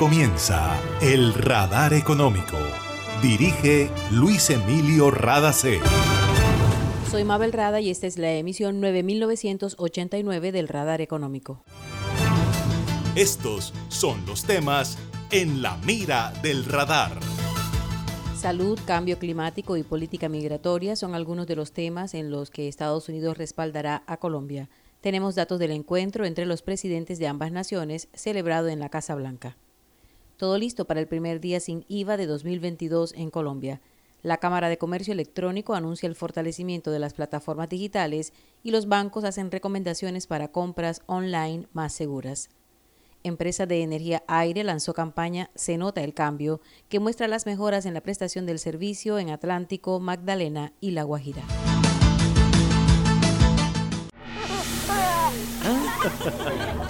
comienza El Radar Económico. Dirige Luis Emilio Radacé. Soy Mabel Rada y esta es la emisión 9989 del Radar Económico. Estos son los temas en la mira del radar. Salud, cambio climático y política migratoria son algunos de los temas en los que Estados Unidos respaldará a Colombia. Tenemos datos del encuentro entre los presidentes de ambas naciones celebrado en la Casa Blanca. Todo listo para el primer día sin IVA de 2022 en Colombia. La Cámara de Comercio Electrónico anuncia el fortalecimiento de las plataformas digitales y los bancos hacen recomendaciones para compras online más seguras. Empresa de Energía Aire lanzó campaña Se Nota el Cambio, que muestra las mejoras en la prestación del servicio en Atlántico, Magdalena y La Guajira.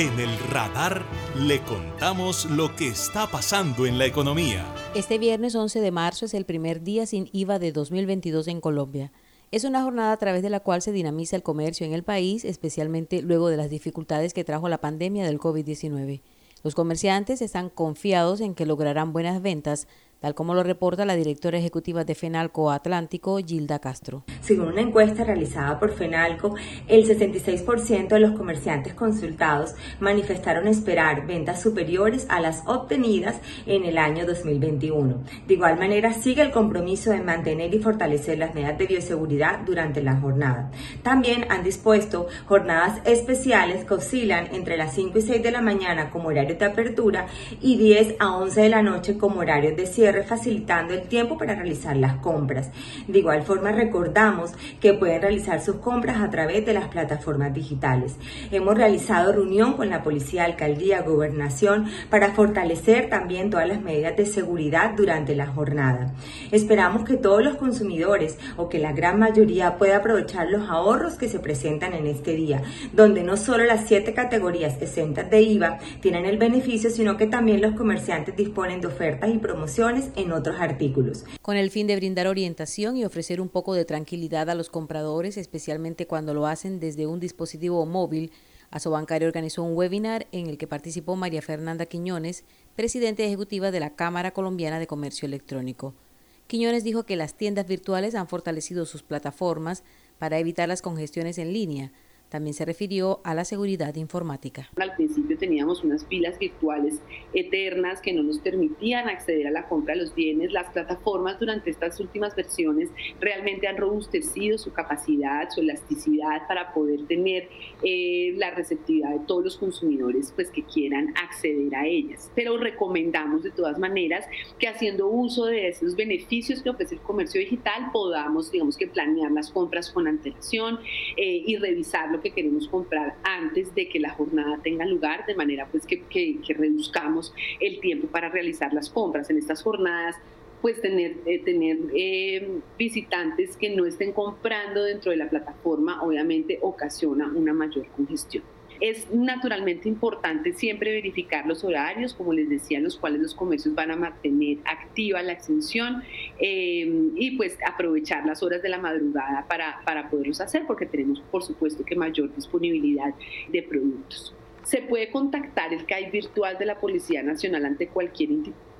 En el radar le contamos lo que está pasando en la economía. Este viernes 11 de marzo es el primer día sin IVA de 2022 en Colombia. Es una jornada a través de la cual se dinamiza el comercio en el país, especialmente luego de las dificultades que trajo la pandemia del COVID-19. Los comerciantes están confiados en que lograrán buenas ventas, tal como lo reporta la directora ejecutiva de FENALCO Atlántico, Gilda Castro. Según una encuesta realizada por FENALCO, el 66% de los comerciantes consultados manifestaron esperar ventas superiores a las obtenidas en el año 2021. De igual manera, sigue el compromiso de mantener y fortalecer las medidas de bioseguridad durante la jornada. También han dispuesto jornadas especiales que oscilan entre las 5 y 6 de la mañana como horario de apertura y 10 a 11 de la noche como horario de cierre facilitando el tiempo para realizar las compras. De igual forma recordamos que pueden realizar sus compras a través de las plataformas digitales. Hemos realizado reunión con la Policía, Alcaldía, Gobernación para fortalecer también todas las medidas de seguridad durante la jornada. Esperamos que todos los consumidores o que la gran mayoría pueda aprovechar los ahorros que se presentan en este día, donde no solo las siete categorías exentas de IVA tienen el beneficio, sino que también los comerciantes disponen de ofertas y promociones en otros artículos. Con el fin de brindar orientación y ofrecer un poco de tranquilidad a los compradores, especialmente cuando lo hacen desde un dispositivo móvil, Asobancario organizó un webinar en el que participó María Fernanda Quiñones, presidenta ejecutiva de la Cámara Colombiana de Comercio Electrónico. Quiñones dijo que las tiendas virtuales han fortalecido sus plataformas para evitar las congestiones en línea, también se refirió a la seguridad informática. Al principio teníamos unas filas virtuales eternas que no nos permitían acceder a la compra de los bienes. Las plataformas durante estas últimas versiones realmente han robustecido su capacidad, su elasticidad para poder tener eh, la receptividad de todos los consumidores pues, que quieran acceder a ellas. Pero recomendamos de todas maneras que haciendo uso de esos beneficios que ofrece el comercio digital podamos, digamos que planear las compras con antelación eh, y revisarlo que queremos comprar antes de que la jornada tenga lugar, de manera pues que, reduzcamos el tiempo para realizar las compras. En estas jornadas pues tener, eh, tener eh, visitantes que no estén comprando dentro de la plataforma obviamente ocasiona una mayor congestión. Es naturalmente importante siempre verificar los horarios, como les decía, en los cuales los comercios van a mantener activa la extensión eh, y pues aprovechar las horas de la madrugada para, para poderlos hacer, porque tenemos por supuesto que mayor disponibilidad de productos. Se puede contactar el CAI virtual de la Policía Nacional ante cualquier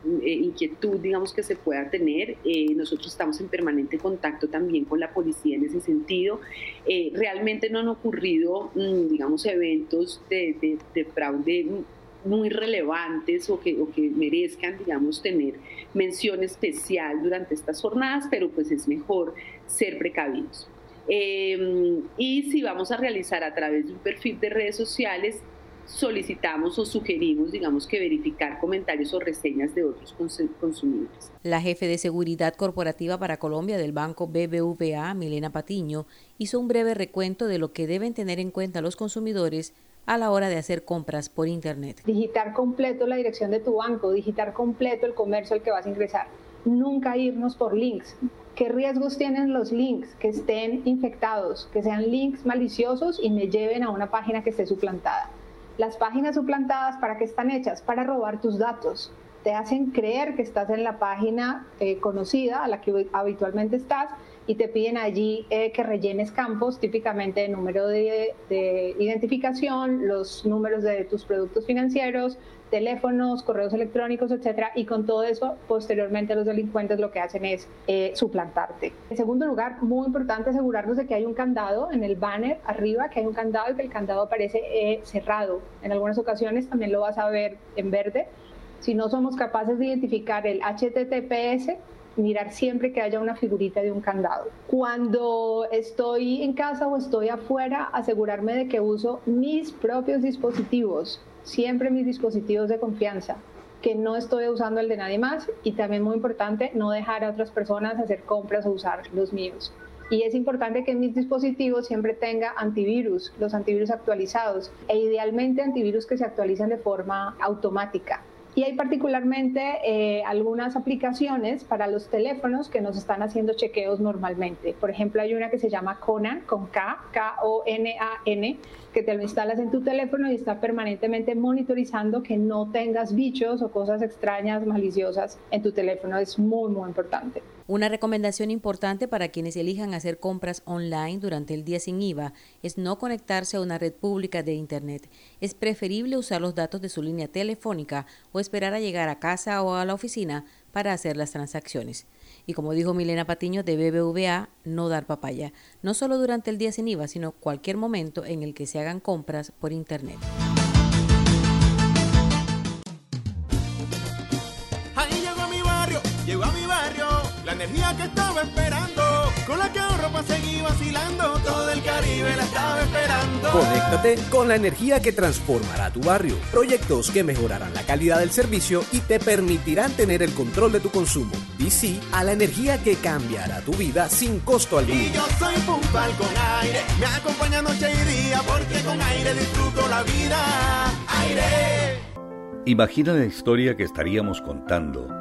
eh, inquietud, digamos, que se pueda tener. Eh, nosotros estamos en permanente contacto también con la policía en ese sentido. Eh, realmente no han ocurrido, mm, digamos, eventos de, fraude muy relevantes o que, o que merezcan, digamos, tener mención especial durante estas jornadas, pero pues es mejor ser precavidos. y si vamos a realizar a través de un perfil de redes sociales, solicitamos o sugerimos, digamos, que verificar comentarios o reseñas de otros consumidores. La jefe de seguridad corporativa para Colombia del banco BBVA, Milena Patiño, hizo un breve recuento de lo que deben tener en cuenta los consumidores a la hora de hacer compras por Internet. Digitar completo la dirección de tu banco, digitar completo el comercio al que vas a ingresar. Nunca irnos por links. ¿Qué riesgos tienen los links? Que estén infectados, que sean links maliciosos y me lleven a una página que esté suplantada las páginas suplantadas, ¿para qué están hechas? Para robar tus datos. Te hacen creer que estás en la página eh, conocida a la que habitualmente estás y te piden allí eh, que rellenes campos, típicamente el número de, de, identificación, los números de tus productos financieros, teléfonos, correos electrónicos, etcétera, y con todo eso, posteriormente los delincuentes lo que hacen es eh, suplantarte. En segundo lugar, muy importante asegurarnos de que hay un candado en el banner arriba, que hay un candado y que el candado aparece eh, cerrado. En algunas ocasiones también lo vas a ver en verde. Si no somos capaces de identificar el HTTPS, mirar siempre que haya una figurita de un candado. Cuando estoy en casa o estoy afuera, asegurarme de que uso mis propios dispositivos siempre mis dispositivos de confianza, que no estoy usando el de nadie más y también muy importante no dejar a otras personas hacer compras o usar los míos. Y es importante que mis dispositivos siempre tenga antivirus, los antivirus actualizados e idealmente antivirus que se actualizan de forma automática. Y hay particularmente eh, algunas aplicaciones para los teléfonos que nos están haciendo chequeos normalmente. Por ejemplo, hay una que se llama Conan, con K, K-O-N-A-N, que te lo instalas en tu teléfono y está permanentemente monitorizando que no tengas bichos o cosas extrañas, maliciosas en tu teléfono. Es muy, muy importante. Una recomendación importante para quienes elijan hacer compras online durante el día sin IVA es no conectarse a una red pública de Internet. Es preferible usar los datos de su línea telefónica o esperar a llegar a casa o a la oficina para hacer las transacciones. Y como dijo Milena Patiño de BBVA, no dar papaya, no solo durante el día sin IVA, sino cualquier momento en el que se hagan compras por Internet. Energía que estaba esperando, con la que ahorro para seguir vacilando, todo el Caribe la estaba esperando. Conéctate con la energía que transformará tu barrio, proyectos que mejorarán la calidad del servicio y te permitirán tener el control de tu consumo. Y sí a la energía que cambiará tu vida sin costo alguno. Y yo soy puntual con aire, me acompaña noche y día, porque con aire disfruto la vida. Aire. Imagina la historia que estaríamos contando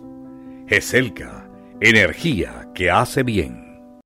GESELCA, energía que hace bien.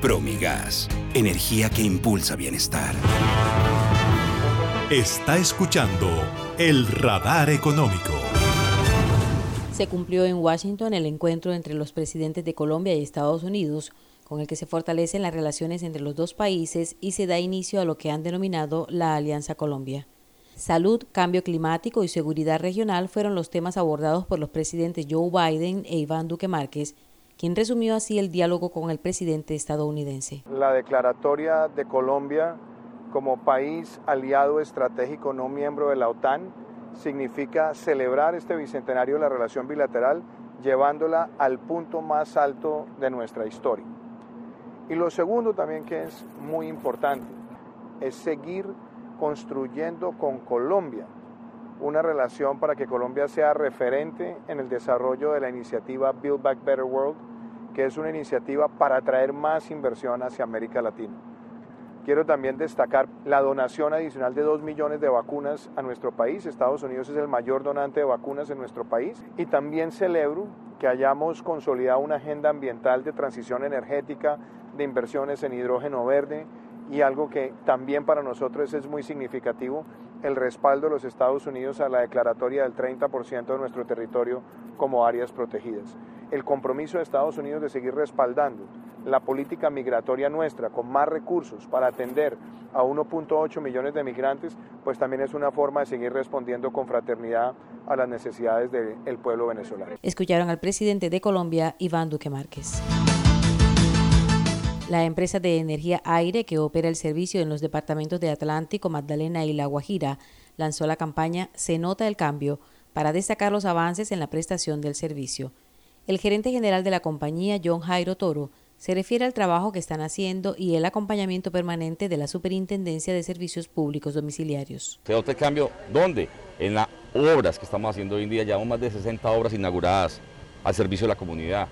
Promigas, energía que impulsa bienestar. Está escuchando el radar económico se cumplió en Washington el encuentro entre los presidentes de Colombia y Estados Unidos, con el que se fortalecen las relaciones entre los dos países y se da inicio a lo que han denominado la Alianza Colombia. Salud, cambio climático y seguridad regional fueron los temas abordados por los presidentes Joe Biden e Iván Duque Márquez, quien resumió así el diálogo con el presidente estadounidense. La declaratoria de Colombia como país aliado estratégico no miembro de la OTAN significa celebrar este bicentenario de la relación bilateral llevándola al punto más alto de nuestra historia. Y lo segundo también que es muy importante es seguir construyendo con Colombia una relación para que Colombia sea referente en el desarrollo de la iniciativa Build Back Better World, que es una iniciativa para atraer más inversión hacia América Latina. Quiero también destacar la donación adicional de 2 millones de vacunas a nuestro país. Estados Unidos es el mayor donante de vacunas en nuestro país. Y también celebro que hayamos consolidado una agenda ambiental de transición energética, de inversiones en hidrógeno verde y algo que también para nosotros es muy significativo, el respaldo de los Estados Unidos a la declaratoria del 30% de nuestro territorio como áreas protegidas. El compromiso de Estados Unidos de seguir respaldando la política migratoria nuestra con más recursos para atender a 1.8 millones de migrantes, pues también es una forma de seguir respondiendo con fraternidad a las necesidades del pueblo venezolano. Escucharon al presidente de Colombia, Iván Duque Márquez. La empresa de energía aire que opera el servicio en los departamentos de Atlántico, Magdalena y La Guajira lanzó la campaña Se nota el cambio para destacar los avances en la prestación del servicio. El gerente general de la compañía, John Jairo Toro, se refiere al trabajo que están haciendo y el acompañamiento permanente de la Superintendencia de Servicios Públicos Domiciliarios. ¿Se nota el cambio? ¿Dónde? En las obras que estamos haciendo hoy en día, llevamos más de 60 obras inauguradas al servicio de la comunidad.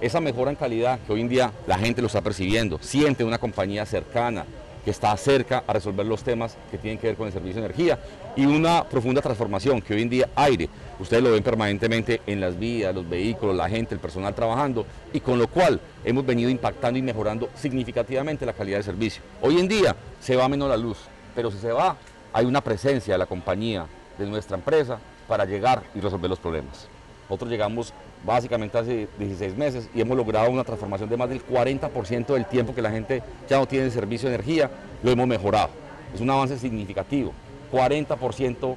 Esa mejora en calidad que hoy en día la gente lo está percibiendo, siente una compañía cercana, que está cerca a resolver los temas que tienen que ver con el servicio de energía y una profunda transformación que hoy en día aire, ustedes lo ven permanentemente en las vías, los vehículos, la gente, el personal trabajando y con lo cual hemos venido impactando y mejorando significativamente la calidad de servicio. Hoy en día se va menos la luz, pero si se va hay una presencia de la compañía, de nuestra empresa para llegar y resolver los problemas. Nosotros llegamos básicamente hace 16 meses y hemos logrado una transformación de más del 40% del tiempo que la gente ya no tiene servicio de energía, lo hemos mejorado. Es un avance significativo, 40%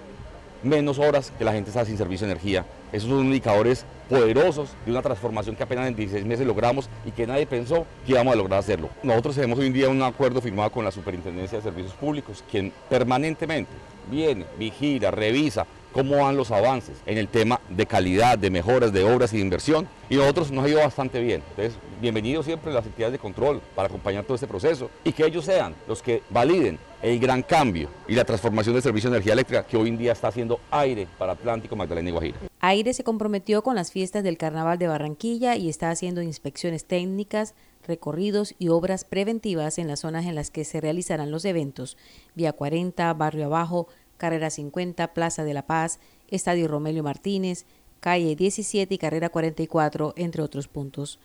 menos horas que la gente está sin servicio de energía. Esos son indicadores poderosos de una transformación que apenas en 16 meses logramos y que nadie pensó que íbamos a lograr hacerlo. Nosotros tenemos hoy en día un acuerdo firmado con la Superintendencia de Servicios Públicos, quien permanentemente viene, vigila, revisa cómo van los avances en el tema de calidad, de mejoras, de obras y de inversión. Y nosotros nos ha ido bastante bien. Entonces, bienvenidos siempre las entidades de control para acompañar todo este proceso y que ellos sean los que validen el gran cambio y la transformación del servicio de energía eléctrica que hoy en día está haciendo aire para Atlántico, Magdalena y Guajira. Aire se comprometió con las fiestas del Carnaval de Barranquilla y está haciendo inspecciones técnicas, recorridos y obras preventivas en las zonas en las que se realizarán los eventos, Vía 40, Barrio Abajo, Carrera 50, Plaza de la Paz, Estadio Romelio Martínez, Calle 17 y Carrera 44, entre otros puntos.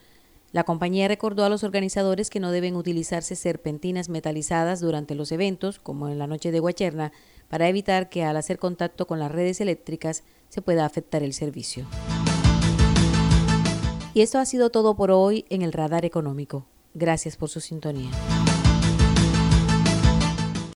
La compañía recordó a los organizadores que no deben utilizarse serpentinas metalizadas durante los eventos, como en la noche de Guacherna, para evitar que al hacer contacto con las redes eléctricas se pueda afectar el servicio. Y esto ha sido todo por hoy en el Radar Económico. Gracias por su sintonía.